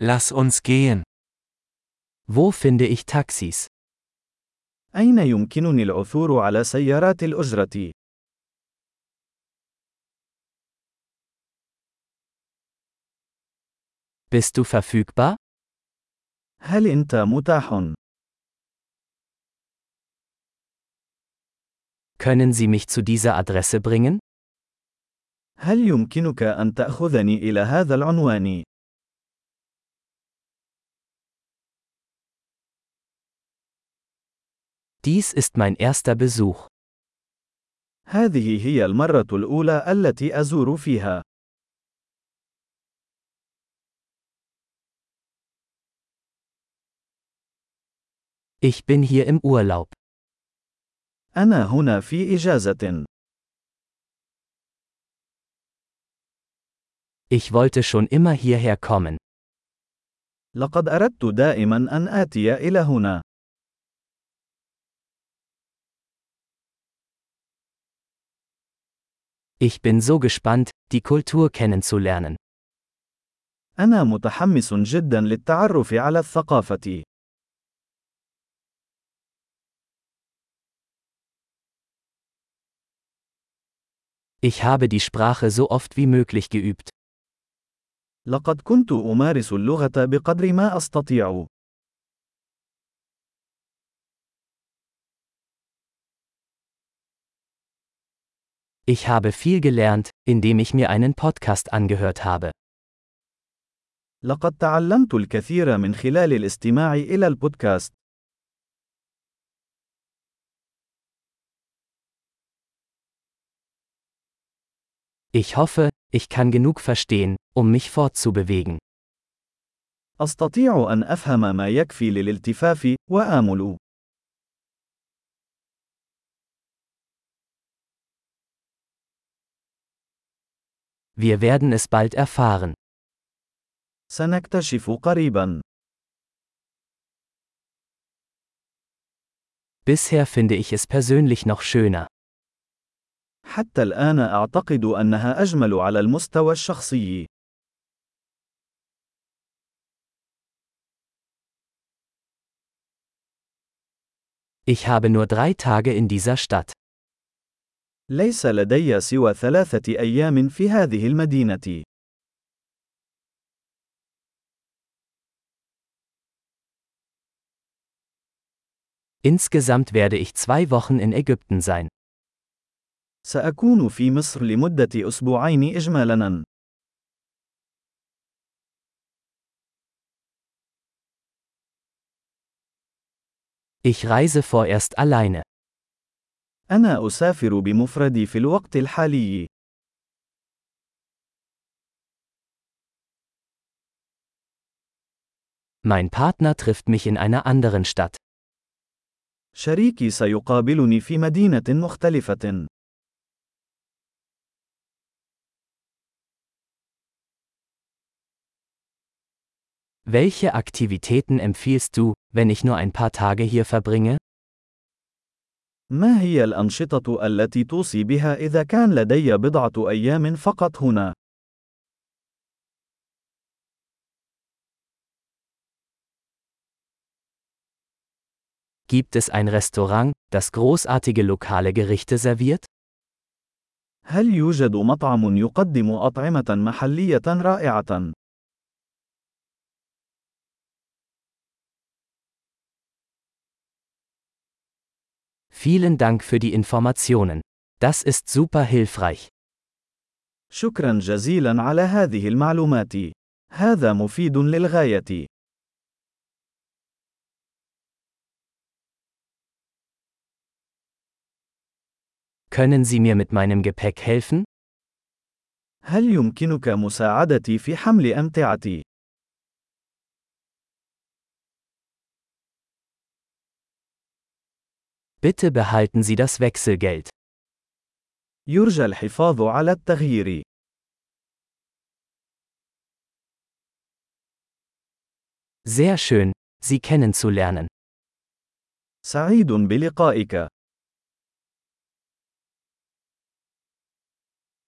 Lass uns gehen. Wo finde ich Taxis? أين يمكنني العثور على سيارات الأجرة؟ Bist du verfügbar? هل أنت متاح؟ Können Sie mich zu dieser Adresse bringen? هل يمكنك أن تأخذني إلى هذا العنوان؟ Dies ist mein erster Besuch. هذه هي المرة الأولى التي أزور فيها. Ich bin hier im Urlaub. أنا هنا في إجازة. Ich wollte schon immer hierher kommen. لقد أردت دائما أن آتي إلى هنا. Ich bin so gespannt, die Kultur kennenzulernen. أنا متحمس جدا للتعرف على الثقافة. Ich habe die Sprache so oft wie möglich geübt. لقد كنت أمارس اللغة بقدر ما أستطيع. Ich habe viel gelernt, indem ich mir einen Podcast angehört habe. لقد تعلمت الكثير من خلال الاستماع إلى البودكاست. Ich hoffe, ich kann genug verstehen, um mich fortzubewegen. أستطيع أن أفهم ما يكفي للالتفاف، وآمل. Wir werden es bald erfahren. سنكتشف قريبا. Bisher finde ich es persönlich noch schöner. حتى الآن أعتقد أنها أجمل على المستوى الشخصي. Ich habe nur drei Tage in dieser Stadt. ليس لدي سوى ثلاثة أيام في هذه المدينة. Insgesamt werde ich zwei Wochen in Ägypten sein. سأكون في مصر لمدة أسبوعين إجمالاً. Ich reise vorerst alleine. أنا أسافر بمفردي في الوقت الحالي. Mein Partner trifft mich in einer anderen Stadt. شريكي سيقابلني في مدينة مختلفة. Welche Aktivitäten empfiehlst du, wenn ich nur ein paar Tage hier verbringe? ما هي الأنشطة التي توصي بها إذا كان لدي بضعة أيام فقط هنا؟ Gibt es ein Restaurant, das großartige lokale Gerichte serviert? هل يوجد مطعم يقدم أطعمة محلية رائعة؟ Vielen Dank für die Informationen. Das ist super hilfreich. شكرا جزيلا على هذه المعلومات. هذا مفيد للغاية. Können Sie mir mit meinem Gepäck helfen? هل يمكنك مساعدتي في حمل أمتعتي؟ Bitte behalten Sie das Wechselgeld. يرجى الحفاظ على التغيير. Sehr schön, Sie kennenzulernen. سعيد بلقائك.